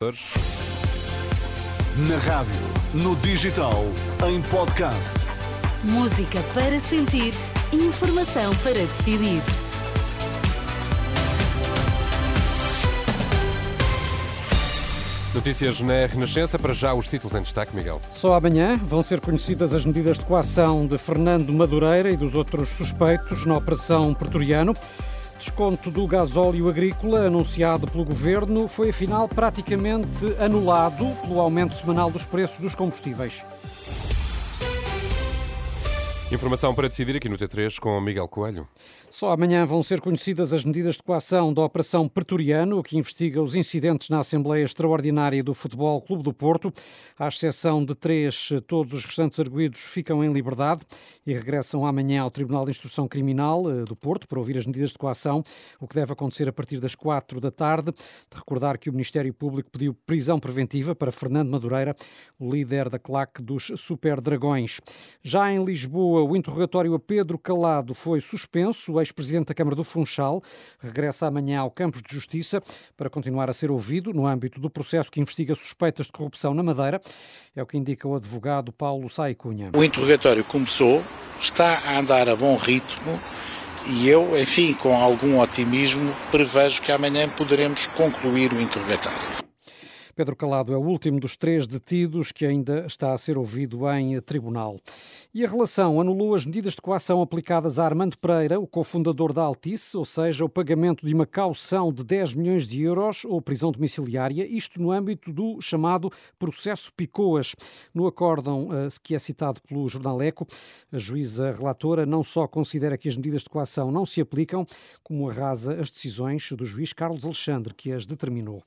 Na rádio, no digital, em podcast. Música para sentir, informação para decidir. Notícias na Renascença, para já os títulos em destaque, Miguel. Só amanhã vão ser conhecidas as medidas de coação de Fernando Madureira e dos outros suspeitos na Operação Pretoriano. Desconto do gasóleo agrícola anunciado pelo governo foi afinal praticamente anulado pelo aumento semanal dos preços dos combustíveis. Informação para decidir aqui no T3 com Miguel Coelho. Só amanhã vão ser conhecidas as medidas de coação da Operação Pretoriano, que investiga os incidentes na Assembleia Extraordinária do Futebol Clube do Porto. À exceção de três, todos os restantes arguídos ficam em liberdade e regressam amanhã ao Tribunal de Instrução Criminal eh, do Porto para ouvir as medidas de coação, o que deve acontecer a partir das quatro da tarde. De recordar que o Ministério Público pediu prisão preventiva para Fernando Madureira, o líder da claque dos Super Dragões. Já em Lisboa, o interrogatório a Pedro Calado foi suspenso. O ex-presidente da Câmara do Funchal regressa amanhã ao Campos de Justiça para continuar a ser ouvido no âmbito do processo que investiga suspeitas de corrupção na Madeira. É o que indica o advogado Paulo Saicunha. O interrogatório começou, está a andar a bom ritmo e eu, enfim, com algum otimismo, prevejo que amanhã poderemos concluir o interrogatório. Pedro Calado é o último dos três detidos que ainda está a ser ouvido em tribunal. E a relação anulou as medidas de coação aplicadas a Armando Pereira, o cofundador da Altice, ou seja, o pagamento de uma caução de 10 milhões de euros ou prisão domiciliária, isto no âmbito do chamado processo Picoas. No acórdão eh, que é citado pelo jornal Eco, a juíza relatora não só considera que as medidas de coação não se aplicam, como arrasa as decisões do juiz Carlos Alexandre, que as determinou.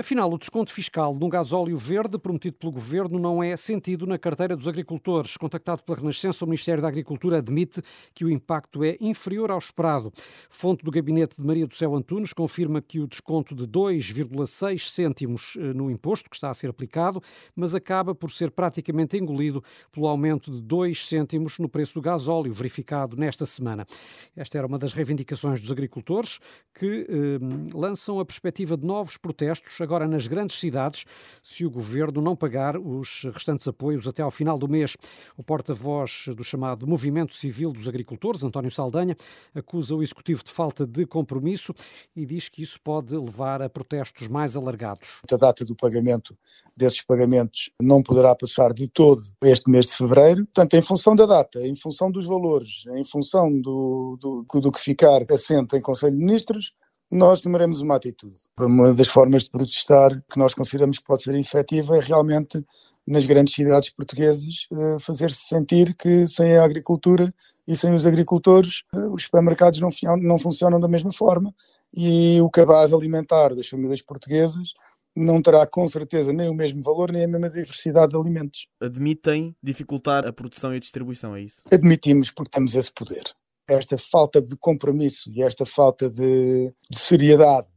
Afinal, o desconto fiscal de um gasóleo verde prometido pelo governo não é sentido na carteira dos agricultores. Contactado pela Renascença, o Ministério da Agricultura admite que o impacto é inferior ao esperado. Fonte do gabinete de Maria do Céu Antunes confirma que o desconto de 2,6 cêntimos eh, no imposto que está a ser aplicado, mas acaba por ser praticamente engolido pelo aumento de 2 cêntimos no preço do gasóleo verificado nesta semana. Esta era uma das reivindicações dos agricultores que eh, lançam a perspectiva de novos protestos agora nas grandes cidades se o governo não pagar os restantes apoios até ao final do mês. O porta-voz do chamado Movimento Civil dos Agricultores, António Saldanha, acusa o executivo de falta de compromisso e diz que isso pode levar a protestos mais alargados. A data do pagamento desses pagamentos não poderá passar de todo este mês de fevereiro. Portanto, em função da data, em função dos valores, em função do, do, do que ficar assente em Conselho de Ministros, nós tomaremos uma atitude. Uma das formas de protestar que nós consideramos que pode ser efetiva é realmente nas grandes cidades portuguesas eh, fazer-se sentir que sem a agricultura e sem os agricultores eh, os supermercados não, não funcionam da mesma forma e o cabaz alimentar das famílias portuguesas não terá com certeza nem o mesmo valor nem a mesma diversidade de alimentos. Admitem dificultar a produção e a distribuição, é isso? Admitimos porque temos esse poder esta falta de compromisso e esta falta de, de seriedade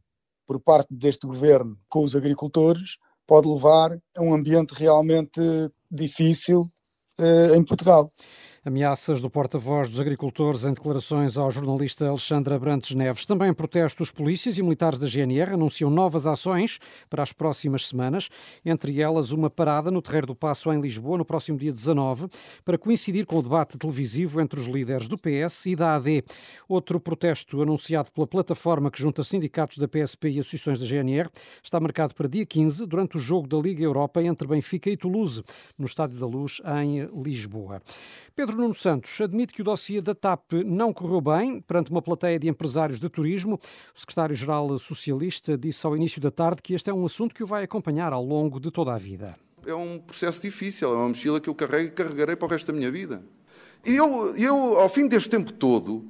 por parte deste governo com os agricultores pode levar a um ambiente realmente difícil uh, em Portugal. Ameaças do porta-voz dos agricultores em declarações ao jornalista Alexandre Abrantes Neves. Também protestos, polícias e militares da GNR anunciam novas ações para as próximas semanas, entre elas uma parada no Terreiro do Passo em Lisboa no próximo dia 19, para coincidir com o debate televisivo entre os líderes do PS e da AD. Outro protesto anunciado pela plataforma que junta sindicatos da PSP e associações da GNR está marcado para dia 15, durante o jogo da Liga Europa entre Benfica e Toulouse, no Estádio da Luz, em Lisboa. Pedro Pedro Nuno Santos admite que o dossiê da TAP não correu bem perante uma plateia de empresários de turismo. O secretário-geral socialista disse ao início da tarde que este é um assunto que o vai acompanhar ao longo de toda a vida. É um processo difícil, é uma mochila que eu carrego e carregarei para o resto da minha vida. E eu, eu ao fim deste tempo todo,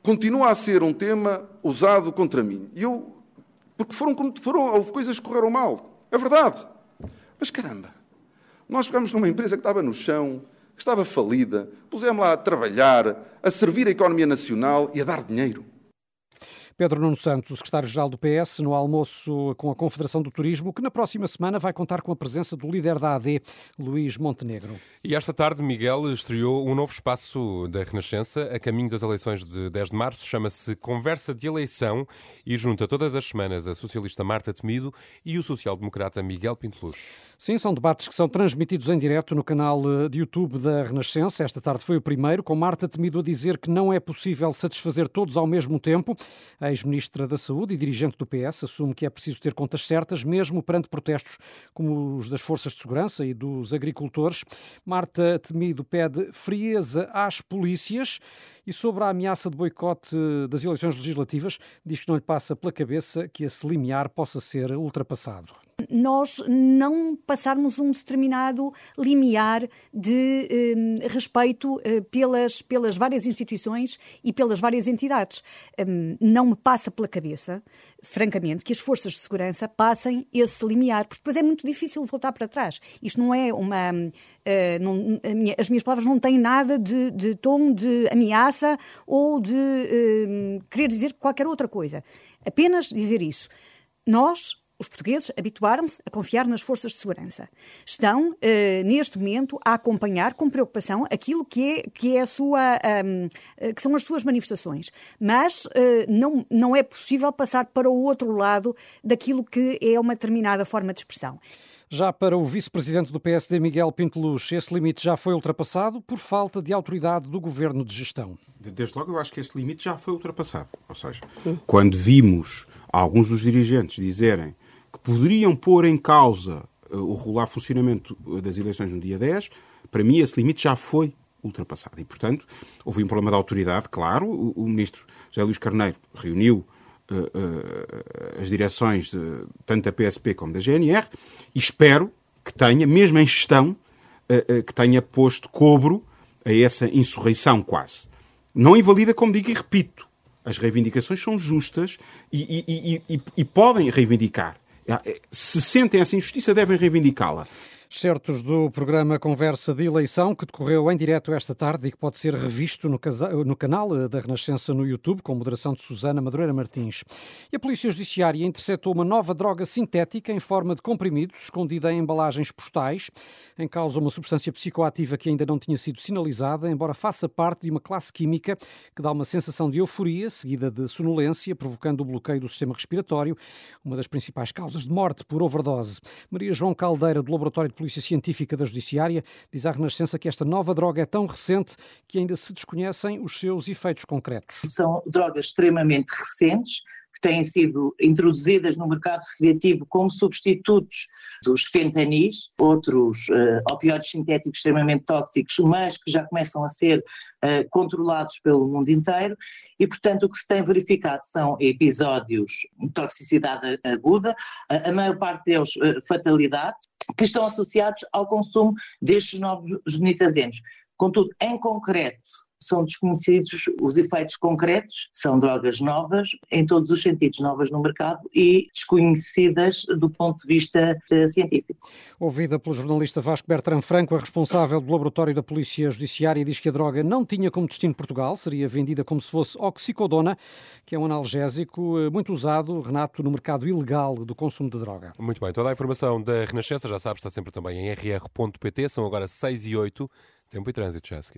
continua a ser um tema usado contra mim. Eu, porque foram, foram, houve coisas que correram mal. É verdade. Mas caramba, nós pegamos numa empresa que estava no chão, que estava falida, pusemos lá a trabalhar, a servir a economia nacional e a dar dinheiro. Pedro Nuno Santos, o secretário-geral do PS, no almoço com a Confederação do Turismo, que na próxima semana vai contar com a presença do líder da AD, Luís Montenegro. E esta tarde, Miguel estreou um novo espaço da Renascença, a caminho das eleições de 10 de março, chama-se Conversa de Eleição e junta todas as semanas a socialista Marta Temido e o social-democrata Miguel Pinteluz. Sim, são debates que são transmitidos em direto no canal eh, de YouTube da Renascença. Esta tarde foi o primeiro, com Marta Temido a dizer que não é possível satisfazer todos ao mesmo tempo. A ex-ministra da Saúde e dirigente do PS assume que é preciso ter contas certas, mesmo perante protestos como os das forças de segurança e dos agricultores. Marta Temido pede frieza às polícias e sobre a ameaça de boicote das eleições legislativas, diz que não lhe passa pela cabeça que esse limiar possa ser ultrapassado nós não passarmos um determinado limiar de eh, respeito eh, pelas, pelas várias instituições e pelas várias entidades. Um, não me passa pela cabeça, francamente, que as forças de segurança passem esse limiar, porque depois é muito difícil voltar para trás. Isto não é uma. Uh, não, minha, as minhas palavras não têm nada de, de tom de ameaça ou de querer dizer qualquer outra coisa. Apenas dizer isso. Nós, os portugueses habituaram-se a confiar nas forças de segurança. Estão, eh, neste momento, a acompanhar com preocupação aquilo que, é, que, é a sua, um, eh, que são as suas manifestações. Mas eh, não, não é possível passar para o outro lado daquilo que é uma determinada forma de expressão. Já para o vice-presidente do PSD, Miguel Pinteluz, esse limite já foi ultrapassado por falta de autoridade do governo de gestão. Desde logo, eu acho que esse limite já foi ultrapassado. Ou seja, quando vimos alguns dos dirigentes dizerem que poderiam pôr em causa uh, o regular funcionamento uh, das eleições no dia 10, para mim esse limite já foi ultrapassado. E, portanto, houve um problema de autoridade, claro. O, o ministro José Luís Carneiro reuniu uh, uh, as direções de, tanto da PSP como da GNR e espero que tenha, mesmo em gestão, uh, que tenha posto cobro a essa insurreição quase. Não invalida, como digo e repito, as reivindicações são justas e, e, e, e podem reivindicar. É, se sentem essa injustiça, devem reivindicá-la. Certos do programa Conversa de Eleição, que decorreu em direto esta tarde e que pode ser revisto no, no, canal da Renascença no YouTube, com moderação de Susana Madureira Martins. E a Polícia Judiciária interceptou uma nova droga sintética em forma de comprimidos, escondida em embalagens postais. Em causa, uma substância psicoativa que ainda não tinha sido sinalizada, embora faça parte de uma classe química que dá uma sensação de euforia, seguida de sonolência, provocando o bloqueio do sistema respiratório, uma das principais causas de morte por overdose. Maria João Caldeira, do Laboratório de Polícia Científica da Judiciária, diz à Renascença que esta nova droga é tão recente que ainda se desconhecem os seus efeitos concretos. São drogas extremamente recentes, têm sido introduzidas no mercado recreativo como substitutos dos fentanis, outros uh, opioides sintéticos extremamente tóxicos, mas que já começam a ser uh, controlados pelo mundo inteiro e, portanto, o que se tem verificado são episódios de toxicidade aguda, a, a maior parte deles uh, fatalidade, que estão associados ao consumo destes novos genitazenos. Contudo, em concreto, são desconhecidos os efeitos concretos, são drogas novas em todos os sentidos, novas no mercado e desconhecidas do ponto de vista eh, científico. Ouvida pelo jornalista Vasco Bertrand Franco, a responsável do laboratório da Polícia Judiciária diz que a droga não tinha como destino Portugal, seria vendida como se fosse oxicodona, que é um analgésico eh, muito usado, Renato, no mercado ilegal do consumo de droga. Muito bem, toda a informação da Renascença, já sabes, está sempre também em rr.pt, são agora 6 e 8, tempo e trânsito, Chesky.